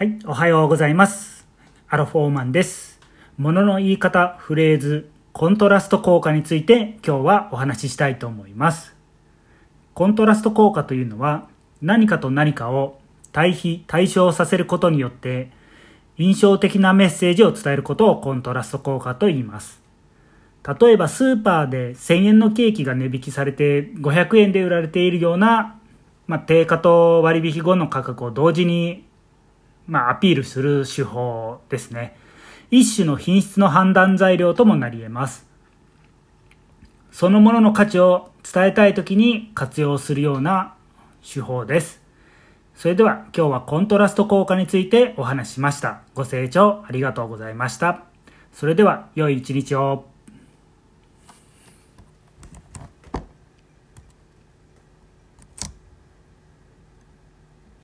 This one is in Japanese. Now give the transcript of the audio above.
はい、おはようございます。アロフォーマンです。物の言い方、フレーズ、コントラスト効果について今日はお話ししたいと思います。コントラスト効果というのは何かと何かを対比、対象させることによって印象的なメッセージを伝えることをコントラスト効果と言います。例えばスーパーで1000円のケーキが値引きされて500円で売られているような、まあ、定価と割引後の価格を同時に、まあ、アピールする手法ですね。一種の品質の判断材料ともなり得ます。そのものの価値を伝えたいときに活用するような手法です。それでは今日はコントラスト効果についてお話ししました。ご清聴ありがとうございました。それでは良い一日を。